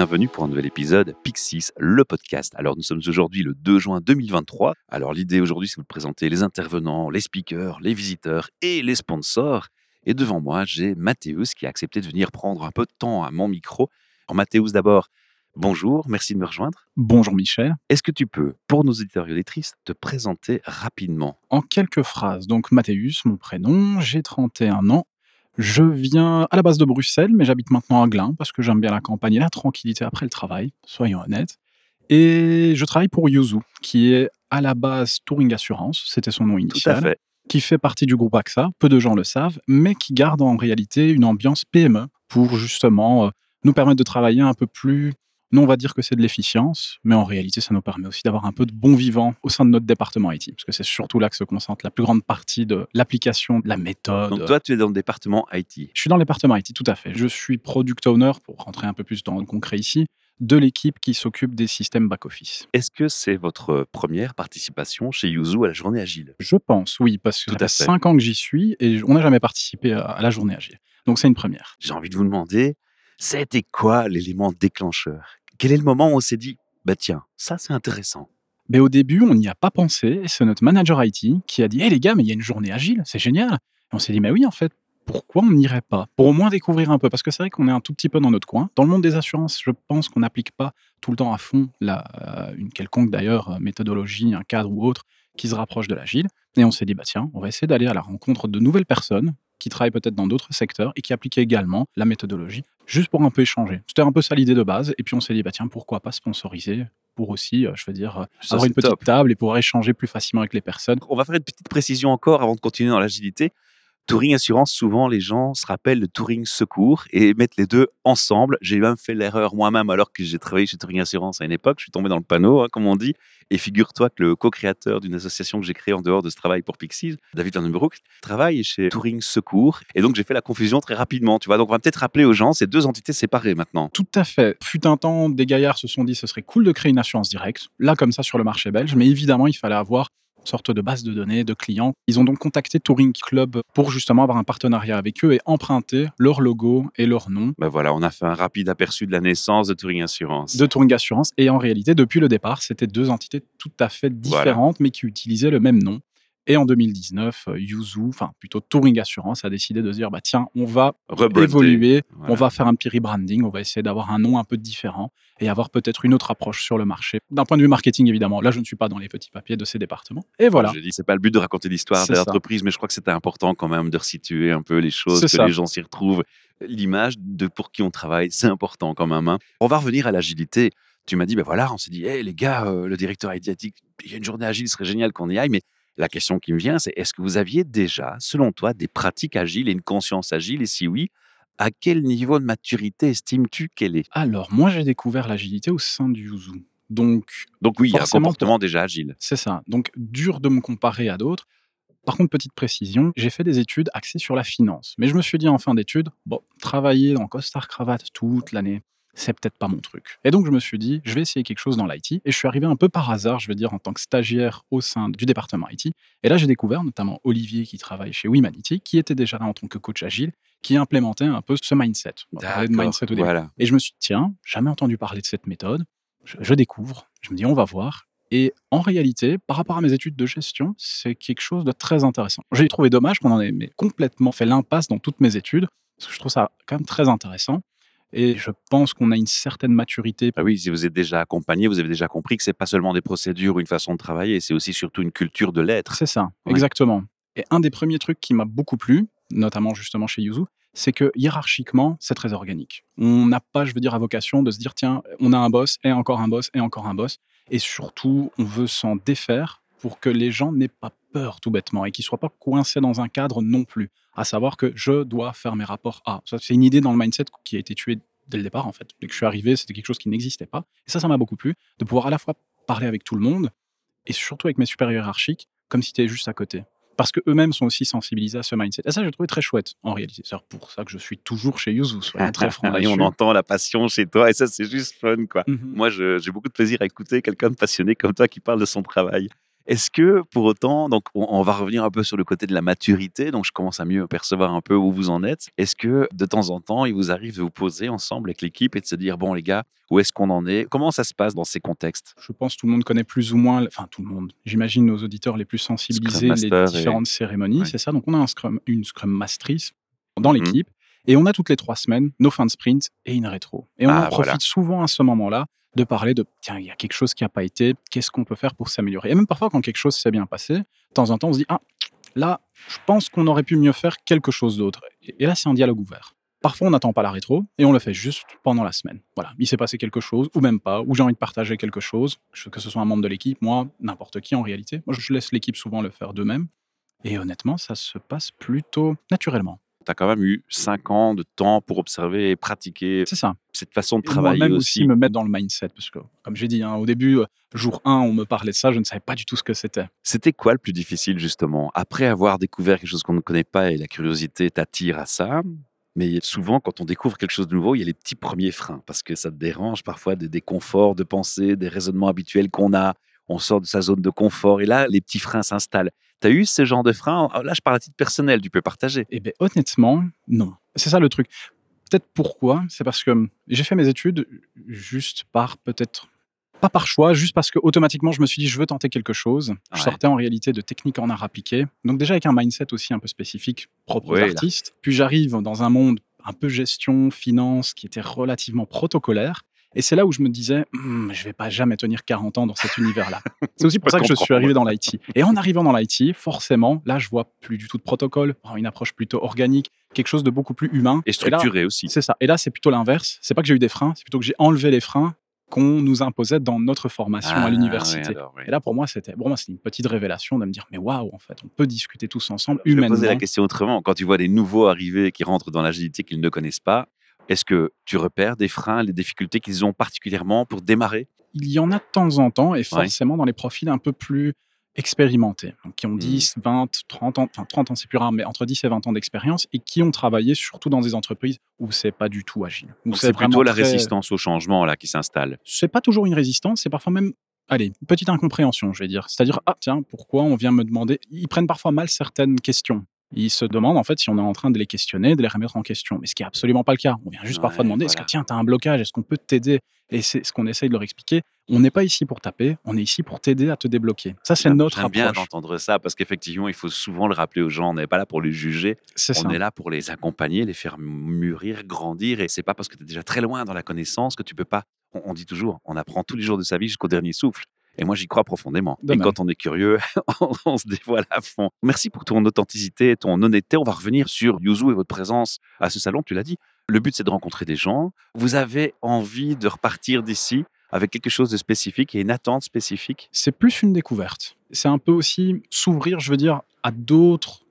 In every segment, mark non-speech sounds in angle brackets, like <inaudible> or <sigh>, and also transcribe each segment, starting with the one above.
bienvenue pour un nouvel épisode Pixis, le podcast. Alors nous sommes aujourd'hui le 2 juin 2023. Alors l'idée aujourd'hui c'est de vous présenter les intervenants, les speakers, les visiteurs et les sponsors. Et devant moi j'ai Mathéus qui a accepté de venir prendre un peu de temps à mon micro. Alors Mathéus d'abord, bonjour, merci de me rejoindre. Bonjour Michel. Est-ce que tu peux, pour nos auditeurs et auditrices, te présenter rapidement? En quelques phrases, donc Mathéus, mon prénom, j'ai 31 ans. Je viens à la base de Bruxelles, mais j'habite maintenant à Glun parce que j'aime bien la campagne et la tranquillité après le travail, soyons honnêtes. Et je travaille pour Yuzu, qui est à la base Touring Assurance, c'était son nom Tout à initial, fait. qui fait partie du groupe AXA, peu de gens le savent, mais qui garde en réalité une ambiance PME pour justement euh, nous permettre de travailler un peu plus. Nous, on va dire que c'est de l'efficience, mais en réalité, ça nous permet aussi d'avoir un peu de bon vivant au sein de notre département IT, parce que c'est surtout là que se concentre la plus grande partie de l'application, de la méthode. Donc toi tu es dans le département IT. Je suis dans le département IT, tout à fait. Je suis product owner, pour rentrer un peu plus dans le concret ici, de l'équipe qui s'occupe des systèmes back-office. Est-ce que c'est votre première participation chez Yuzu à la journée agile? Je pense, oui, parce que ça fait cinq ans que j'y suis et on n'a jamais participé à la journée agile. Donc c'est une première. J'ai envie de vous demander, c'était quoi l'élément déclencheur? Quel est le moment où on s'est dit, bah tiens, ça c'est intéressant Mais au début, on n'y a pas pensé. C'est notre manager IT qui a dit Hé les gars, mais il y a une journée agile, c'est génial. Et on s'est dit Mais oui, en fait, pourquoi on n'irait pas? Pour au moins découvrir un peu. Parce que c'est vrai qu'on est un tout petit peu dans notre coin. Dans le monde des assurances, je pense qu'on n'applique pas tout le temps à fond euh, une quelconque d'ailleurs euh, méthodologie, un cadre ou autre qui se rapproche de l'agile. Et on s'est dit Bah tiens, on va essayer d'aller à la rencontre de nouvelles personnes qui travaillent peut-être dans d'autres secteurs et qui appliquent également la méthodologie, juste pour un peu échanger. C'était un peu ça l'idée de base. Et puis on s'est dit Bah tiens, pourquoi pas sponsoriser pour aussi, euh, je veux dire, euh, Ça, avoir une petite top. table et pouvoir échanger plus facilement avec les personnes. On va faire une petite précision encore avant de continuer dans l'agilité. Touring Assurance, souvent les gens se rappellent de Touring Secours et mettent les deux ensemble. J'ai même fait l'erreur moi-même alors que j'ai travaillé chez Touring Assurance à une époque. Je suis tombé dans le panneau, hein, comme on dit. Et figure-toi que le co-créateur d'une association que j'ai créée en dehors de ce travail pour Pixies, David Van den Broek, travaille chez Touring Secours. Et donc j'ai fait la confusion très rapidement. Tu vois, donc on va peut-être rappeler aux gens ces deux entités séparées maintenant. Tout à fait. Fut un temps, des gaillards se sont dit ce serait cool de créer une assurance directe, là comme ça sur le marché belge, mais évidemment il fallait avoir une sorte de base de données de clients. Ils ont donc contacté Touring Club pour justement avoir un partenariat avec eux et emprunter leur logo et leur nom Ben voilà, on a fait un rapide aperçu de la naissance de Touring Assurance. de Touring Assurance. Et en réalité, depuis le départ, c'était deux entités tout à fait différentes, mais qui utilisaient le même nom. Et en 2019, euh, Yuzu, enfin plutôt Touring Assurance, a décidé de se dire bah tiens, on va évoluer, Voilà. on va faire un petit rebranding, on va essayer d'avoir un nom un peu différent et avoir peut-être une autre approche sur le marché. D'un point de vue marketing, évidemment, là je ne suis pas dans les petits papiers de ces départements. Et voilà. Je dis, c'est pas le but de raconter l'histoire de l'entreprise, mais je crois que c'était important quand même de resituer un peu les choses, que ça. les gens s'y retrouvent. L'image de pour qui on travaille, c'est important quand même. hein. On va revenir à l'agilité. Tu m'as dit, ben voilà, on s'est dit, hey, les gars, euh, le directeur asiatique, il y a une journée agile, ce serait génial qu'on y aille. Mais la question qui me vient, c'est est-ce que vous aviez déjà, selon toi, des pratiques agiles et une conscience agile Et si oui, à quel niveau de maturité estimes-tu qu'elle est? Alors, moi j'ai découvert l'agilité au sein du Yuzu. Donc, Donc oui, il y a un comportement déjà agile. c'est ça. Donc, dur de me comparer à d'autres. Par contre, petite précision, j'ai fait des études axées sur la finance. Mais je me suis dit en fin d'études, bon, travailler en costard cravate toute l'année, c'est peut-être pas mon truc. Et donc, je me suis dit, je vais essayer quelque chose dans l'IT. Et je suis arrivé un peu par hasard, je veux dire, en tant que stagiaire au sein du département IT. Et là, j'ai découvert notamment Olivier qui travaille chez Wimanity, qui était déjà là en tant que coach agile, qui implémentait un peu ce mindset. On de mindset au début. Voilà. Et je me suis dit, tiens, jamais entendu parler de cette méthode. Je, je découvre. Je me dis, on va voir. Et en réalité, par rapport à mes études de gestion, c'est quelque chose de très intéressant. J'ai trouvé dommage qu'on en ait mais complètement fait l'impasse dans toutes mes études, parce que je trouve ça quand même très intéressant. Et je pense qu'on a une certaine maturité. Ah oui, si vous êtes déjà accompagné, vous avez déjà compris que c'est pas seulement des procédures ou une façon de travailler, c'est aussi surtout une culture de l'être. C'est ça, Ouais. exactement. Et un des premiers trucs qui m'a beaucoup plu, notamment justement chez Yuzu, c'est que hiérarchiquement, c'est très organique. On n'a pas, je veux dire, à vocation de se dire, tiens, on a un boss, et encore un boss, et encore un boss. Et surtout, on veut s'en défaire pour que les gens n'aient pas peur tout bêtement et qu'ils ne soient pas coincés dans un cadre non plus. À savoir que je dois faire mes rapports à. C'est une idée dans le mindset qui a été tuée dès le départ, en fait. Dès que je suis arrivé, c'était quelque chose qui n'existait pas. Et ça, ça m'a beaucoup plu, de pouvoir à la fois parler avec tout le monde et surtout avec mes supérieurs hiérarchiques, comme si tu étais juste à côté. Parce qu'eux-mêmes sont aussi sensibilisés à ce mindset. Et ça, j'ai trouvé très chouette, en réalité. C'est pour ça que je suis toujours chez Yuzu, soyons très francs <laughs> Et on entend la passion chez toi, et ça, c'est juste fun, quoi. Mhm. Moi, j'ai beaucoup de plaisir à écouter quelqu'un de passionné comme toi qui parle de son travail. Est-ce que pour autant, donc on, on va revenir un peu sur le côté de la maturité, donc je commence à mieux percevoir un peu où vous en êtes. Est-ce que de temps en temps, il vous arrive de vous poser ensemble avec l'équipe et de se dire, bon les gars, où est-ce qu'on en est? Comment ça se passe dans ces contextes? Je pense que tout le monde connaît plus ou moins, enfin tout le monde, j'imagine nos auditeurs les plus sensibilisés, les et- différentes cérémonies, Ouais. c'est ça? Donc on a un scrum, une Scrum Mastrice dans Mhm. l'équipe et on a toutes les trois semaines nos fins de sprint et une rétro. Et on Ah, en profite voilà. souvent à ce moment-là de parler de tiens, il y a quelque chose qui n'a pas été, qu'est-ce qu'on peut faire pour s'améliorer? Et même parfois, quand quelque chose s'est bien passé, de temps en temps, on se dit ah, là, je pense qu'on aurait pu mieux faire quelque chose d'autre. Et là, c'est un dialogue ouvert. Parfois, on n'attend pas la rétro et on le fait juste pendant la semaine. Voilà, il s'est passé quelque chose, ou même pas, ou j'ai envie de partager quelque chose, que ce soit un membre de l'équipe, moi, n'importe qui en réalité. Moi, je laisse l'équipe souvent le faire d'eux-mêmes. Et honnêtement, ça se passe plutôt naturellement. Tu as quand même eu cinq ans de temps pour observer et pratiquer C'est ça. cette façon de Et travailler moi-même aussi. aussi me mettre dans le mindset. Parce que, comme j'ai dit, hein, au début, euh, jour 1, on me parlait de ça, je ne savais pas du tout ce que c'était. C'était quoi le plus difficile justement? Après avoir découvert quelque chose qu'on ne connaît pas et la curiosité t'attire à ça, mais souvent quand on découvre quelque chose de nouveau, il y a les petits premiers freins parce que ça te dérange parfois des déconforts de pensée, des raisonnements habituels qu'on a. On sort de sa zone de confort et là, les petits freins s'installent. Tu as eu ce genre de freins? Ah, Là, je parle à titre personnel, tu peux partager. Eh bien, honnêtement, non. C'est ça le truc. Peut-être pourquoi? C'est parce que hum, j'ai fait mes études juste par peut-être. Pas par choix, juste parce que automatiquement je me suis dit je veux tenter quelque chose. Je sortais en réalité de techniques en art appliqué, donc déjà avec un mindset aussi un peu spécifique propre Ouais, aux artistes. Puis j'arrive dans un monde un peu gestion, finance, qui était relativement protocolaire. Et c'est là où je me disais, Hum, je vais pas jamais tenir 40 ans dans cet univers-là. <laughs> C'est aussi pour ça que je suis arrivé dans l'IT. Et en arrivant dans l'IT, forcément, là, je vois plus du tout de protocole, une approche plutôt organique, quelque chose de beaucoup plus humain. Et là, structuré aussi. c'est ça. Et là, c'est plutôt l'inverse. C'est pas que j'ai eu des freins, c'est plutôt que j'ai enlevé les freins qu'on nous imposait dans notre formation Ah, à ouais, l'université. Et là, pour moi, c'était bon, c'était une petite révélation de me dire, mais waouh, en fait, on peut discuter tous ensemble, Je vais humainement. poser la question autrement. Quand tu vois des nouveaux arriver qui rentrent dans l'agilité qu'ils ne connaissent pas, est-ce que tu repères des freins, les difficultés qu'ils ont particulièrement pour démarrer? Il y en a de temps en temps, et forcément dans les profils un peu plus expérimentés, donc qui ont Hmm. 10, 20, 30 ans, enfin 30 ans c'est plus rare, mais entre 10 et 20 ans d'expérience, et qui ont travaillé surtout dans des entreprises où c'est pas du tout agile. C'est plutôt la très- résistance au changement là qui s'installe. c'est pas toujours une résistance, c'est parfois même, allez, une petite incompréhension, je vais dire. C'est-à-dire, ah tiens, pourquoi on vient me demander? Ils prennent parfois mal certaines questions. Ils se demandent en fait si on est en train de les questionner, de les remettre en question. Mais ce qui est absolument pas le cas. On vient juste parfois demander est-ce que tiens, tu as un blocage Est-ce qu'on peut t'aider? Et c'est ce qu'on essaye de leur expliquer. On n'est pas ici pour taper, on est ici pour t'aider à te débloquer. Ça, c'est notre J'aime bien approche. d'entendre ça parce qu'effectivement, il faut souvent le rappeler aux gens. On n'est pas là pour les juger. C'est On ça. est là pour les accompagner, les faire mûrir, grandir. Et c'est pas parce que tu es déjà très loin dans la connaissance que tu peux pas. On, on dit toujours, on apprend tous les jours de sa vie jusqu'au dernier souffle. Et moi, j'y crois profondément. De et même. quand on est curieux, <laughs> on, on se dévoile à fond. Merci pour ton authenticité, ton honnêteté. On va revenir sur Yuzu et votre présence à ce salon. Tu l'as dit. Le but, c'est de rencontrer des gens. Vous avez envie de repartir d'ici avec quelque chose de spécifique et une attente spécifique? c'est plus une découverte. C'est un peu aussi s'ouvrir, je veux dire, à d'autres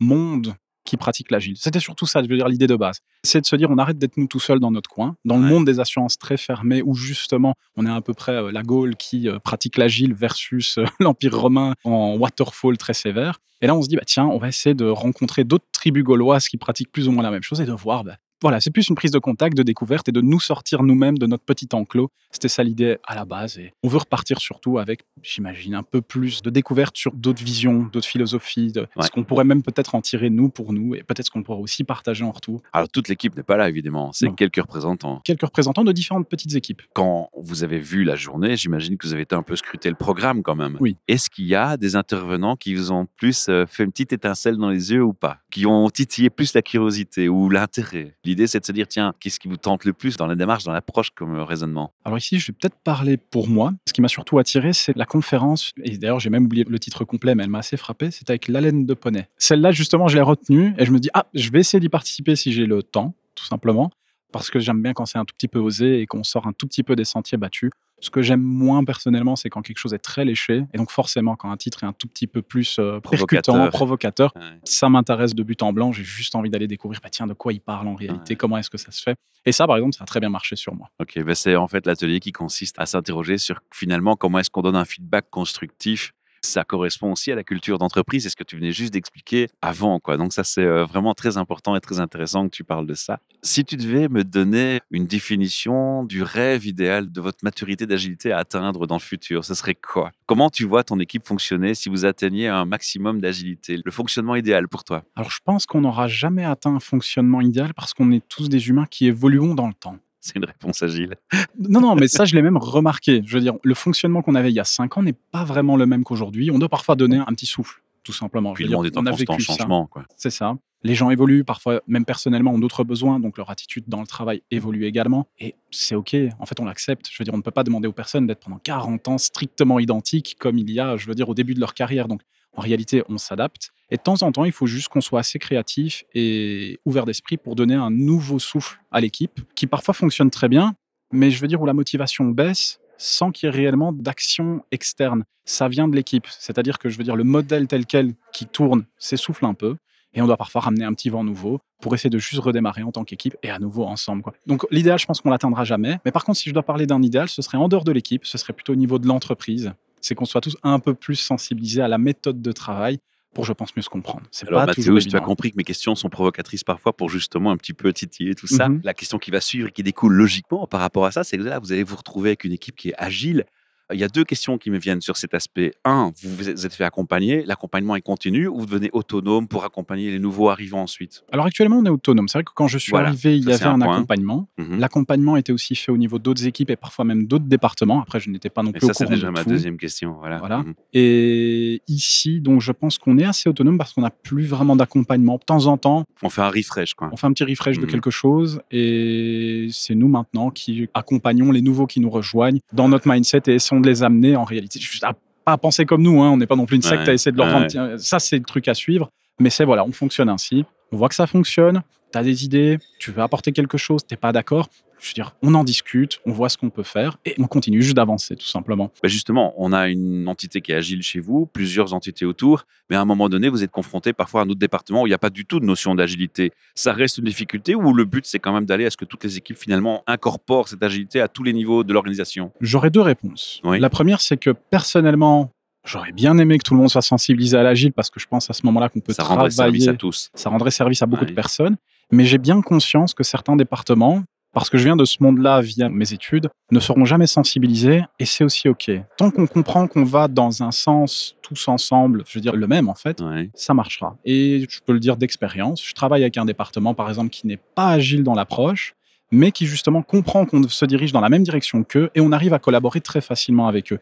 mondes qui pratiquent l'agile. C'était surtout ça, je veux dire, l'idée de base. C'est de se dire, on arrête d'être nous tout seuls dans notre coin, dans le monde des assurances très fermé, où justement, on est à peu près euh, la Gaule qui euh, pratique l'agile versus euh, <laughs> l'Empire romain en waterfall très sévère. Et là, on se dit, bah, tiens, on va essayer de rencontrer d'autres tribus gauloises qui pratiquent plus ou moins la même chose et de voir, bah, voilà, c'est plus une prise de contact, de découverte et de nous sortir nous-mêmes de notre petit enclos. C'était ça l'idée à la base. Et on veut repartir surtout avec, j'imagine, un peu plus de découverte sur d'autres visions, d'autres philosophies, de Ouais. ce qu'on pourrait même peut-être en tirer nous pour nous et peut-être ce qu'on pourrait aussi partager en retour. Alors, toute l'équipe n'est pas là, évidemment. C'est quelques représentants. Quelques représentants de différentes petites équipes. Quand vous avez vu la journée, j'imagine que vous avez été un peu scruté le programme quand même. Oui. Est-ce qu'il y a des intervenants qui vous ont plus euh, fait une petite étincelle dans les yeux ou pas? Qui ont titillé plus la curiosité ou l'intérêt? L'idée, c'est de se dire, tiens, qu'est-ce qui vous tente le plus dans la démarche, dans l'approche comme euh, raisonnement? Alors ici, je vais peut-être parler pour moi. Ce qui m'a surtout attiré, c'est la conférence. Et d'ailleurs, j'ai même oublié le titre complet, mais elle m'a assez frappé. C'était avec l'haleine de poney. Celle-là, justement, je l'ai retenue et je me dis, ah, je vais essayer d'y participer si j'ai le temps, tout simplement. Parce que j'aime bien quand c'est un tout petit peu osé et qu'on sort un tout petit peu des sentiers battus. Ce que j'aime moins personnellement, c'est quand quelque chose est très léché. Et donc, forcément, quand un titre est un tout petit peu plus euh, percutant, Provocateur. Ouais. ça m'intéresse de but en blanc. J'ai juste envie d'aller découvrir, bah, tiens, de quoi il parle en réalité, Ouais. comment est-ce que ça se fait. Et ça, par exemple, ça a très bien marché sur moi. Ok, ben c'est en fait l'atelier qui consiste à s'interroger sur finalement comment est-ce qu'on donne un feedback constructif Ça correspond aussi à la culture d'entreprise et ce que tu venais juste d'expliquer avant. Quoi. Donc ça, c'est euh, vraiment très important et très intéressant que tu parles de ça. Si tu devais me donner une définition du rêve idéal de votre maturité d'agilité à atteindre dans le futur, ce serait quoi? Comment tu vois ton équipe fonctionner si vous atteigniez un maximum d'agilité? Le fonctionnement idéal pour toi Alors je pense qu'on n'aura jamais atteint un fonctionnement idéal parce qu'on est tous des humains qui évoluons dans le temps. <laughs> C'est une réponse agile. Non, non, mais ça, je l'ai même remarqué. Je veux dire, le fonctionnement qu'on avait il y a cinq ans n'est pas vraiment le même qu'aujourd'hui. On doit parfois donner un petit souffle, tout simplement. Puis le monde est en constant changement. C'est ça. Les gens évoluent, parfois même personnellement ont d'autres besoins, donc leur attitude dans le travail évolue également. Et c'est OK, en fait on l'accepte. Je veux dire, on ne peut pas demander aux personnes d'être pendant 40 ans strictement identiques comme il y a, je veux dire, au début de leur carrière. Donc en réalité, on s'adapte. Et de temps en temps, il faut juste qu'on soit assez créatif et ouvert d'esprit pour donner un nouveau souffle à l'équipe, qui parfois fonctionne très bien, mais je veux dire où la motivation baisse sans qu'il y ait réellement d'action externe. Ça vient de l'équipe. C'est-à-dire que je veux dire, le modèle tel quel qui tourne s'essouffle un peu. Et on doit parfois ramener un petit vent nouveau pour essayer de juste redémarrer en tant qu'équipe et à nouveau ensemble. Donc l'idéal, je pense qu'on l'atteindra jamais. Mais par contre, si je dois parler d'un idéal, ce serait en dehors de l'équipe, ce serait plutôt au niveau de l'entreprise c'est qu'on soit tous un peu plus sensibilisés à la méthode de travail pour, je pense, mieux se comprendre. C'est Alors, pas Mathéo, tu as compris que mes questions sont provocatrices parfois pour justement un petit peu titiller tout ça. Mhm. La question qui va suivre et qui découle logiquement par rapport à ça, c'est que là, vous allez vous retrouver avec une équipe qui est agile, il y a deux questions qui me viennent sur cet aspect. Un, vous vous êtes fait accompagner, l'accompagnement est continu ou vous devenez autonome pour accompagner les nouveaux arrivants ensuite? Alors actuellement, on est autonome. C'est vrai que quand je suis arrivé, il y avait un, accompagnement. Mhm. L'accompagnement était aussi fait au niveau d'autres équipes et parfois même d'autres départements. Après, je n'étais pas non plus et ça, c'est déjà ma deuxième question. Voilà. voilà. Mhm. Et ici, donc, je pense qu'on est assez autonome parce qu'on n'a plus vraiment d'accompagnement. De temps en temps, on fait un refresh. Quoi. On fait un petit refresh de mhm. quelque chose et c'est nous maintenant qui accompagnons les nouveaux qui nous rejoignent dans notre mindset et essayons de les amener en réalité. Juste à pas penser comme nous, hein. on n'est pas non plus une secte à essayer de leur vendre. Ça, c'est le truc à suivre. Mais c'est voilà, on fonctionne ainsi. On voit que ça fonctionne. Tu as des idées, tu veux apporter quelque chose, t'es pas d'accord je veux dire, on en discute, on voit ce qu'on peut faire et on continue juste d'avancer tout simplement. Bah, justement, on a une entité qui est agile chez vous, plusieurs entités autour, mais à un moment donné, vous êtes confronté parfois à un autre département où il n'y a pas du tout de notion d'agilité. Ça reste une difficulté ou le but c'est quand même d'aller à ce que toutes les équipes finalement incorporent cette agilité à tous les niveaux de l'organisation? J'aurais deux réponses. La première, c'est que personnellement, J'aurais bien aimé que tout le monde soit sensibilisé à l'agile parce que je pense à ce moment-là qu'on peut ça travailler. Ça rendrait service à tous. Ça rendrait service à beaucoup de personnes. Mais j'ai bien conscience que certains départements, parce que je viens de ce monde-là via mes études, ne seront jamais sensibilisés et c'est aussi OK. Tant qu'on comprend qu'on va dans un sens tous ensemble, je veux dire le même en fait, ça marchera. Et je peux le dire d'expérience, je travaille avec un département par exemple qui n'est pas agile dans l'approche, mais qui justement comprend qu'on se dirige dans la même direction qu'eux et on arrive à collaborer très facilement avec eux.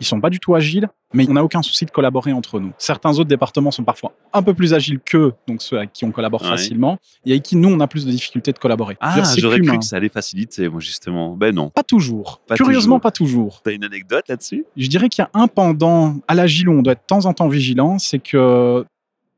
Ils sont pas du tout agiles, mais on n'a aucun souci de collaborer entre nous. Certains autres départements sont parfois un peu plus agiles qu'eux, donc ceux avec qui on collabore facilement, et avec qui nous, on a plus de difficultés de collaborer. Ah, j'aurais cru que ça allait faciliter, moi, justement. Ben non. Pas toujours. Curieusement, pas toujours. T'as une anecdote là-dessus? Je dirais qu'il y a un pendant à l'agile où on doit être de temps en temps vigilant, c'est que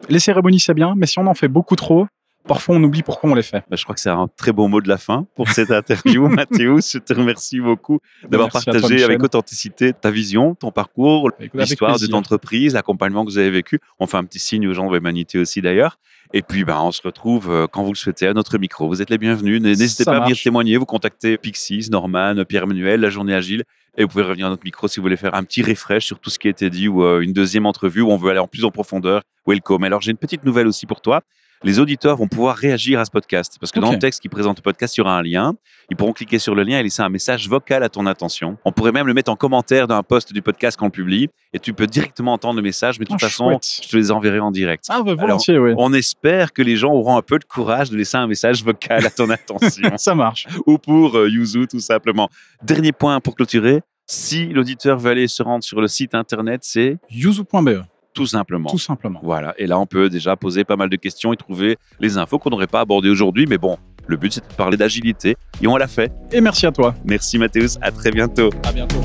les cérémonies, c'est bien, mais si on en fait beaucoup trop, parfois on oublie pourquoi on les fait. Bah, je crois que c'est un très beau mot de la fin pour cette <laughs> interview, Mathéus. Je te remercie beaucoup d'avoir partagé avec authenticité ta vision, ton parcours, bah, l'histoire de ton entreprise, l'accompagnement que vous avez vécu. On fait un petit signe aux gens de l'humanité aussi d'ailleurs. Et puis, ben, on se retrouve euh, quand vous le souhaitez à notre micro. Vous êtes les bienvenus. N'hésitez pas à venir témoigner. Vous contactez Pixis, Norman, Pierre-Emmanuel, La Journée Agile. Et vous pouvez revenir à notre micro si vous voulez faire un petit refresh sur tout ce qui a été dit ou euh, une deuxième entrevue où on veut aller en plus en profondeur. Welcome. Alors, j'ai une petite nouvelle aussi pour toi les auditeurs vont pouvoir réagir à ce podcast. Parce que dans le texte qui présente le podcast, il y aura un lien. Ils pourront cliquer sur le lien et laisser un message vocal à ton attention. On pourrait même le mettre en commentaire d'un post du podcast qu'on publie. Et tu peux directement entendre le message, mais de toute ah, façon, je te les enverrai en direct. Ah, bah, volontiers, oui. On espère que les gens auront un peu de courage de laisser un message vocal à ton <laughs> attention. Ça marche. Ou pour euh, Yuzu, tout simplement. Dernier point pour clôturer. Si l'auditeur veut aller se rendre sur le site internet, c'est yuzu.be. Tout simplement. Tout simplement. Voilà. Et là, on peut déjà poser pas mal de questions et trouver les infos qu'on n'aurait pas abordées aujourd'hui. Mais bon, le but, c'est de parler d'agilité. Et on l'a fait. Et merci à toi. Merci, Mathéus. À très bientôt. À bientôt.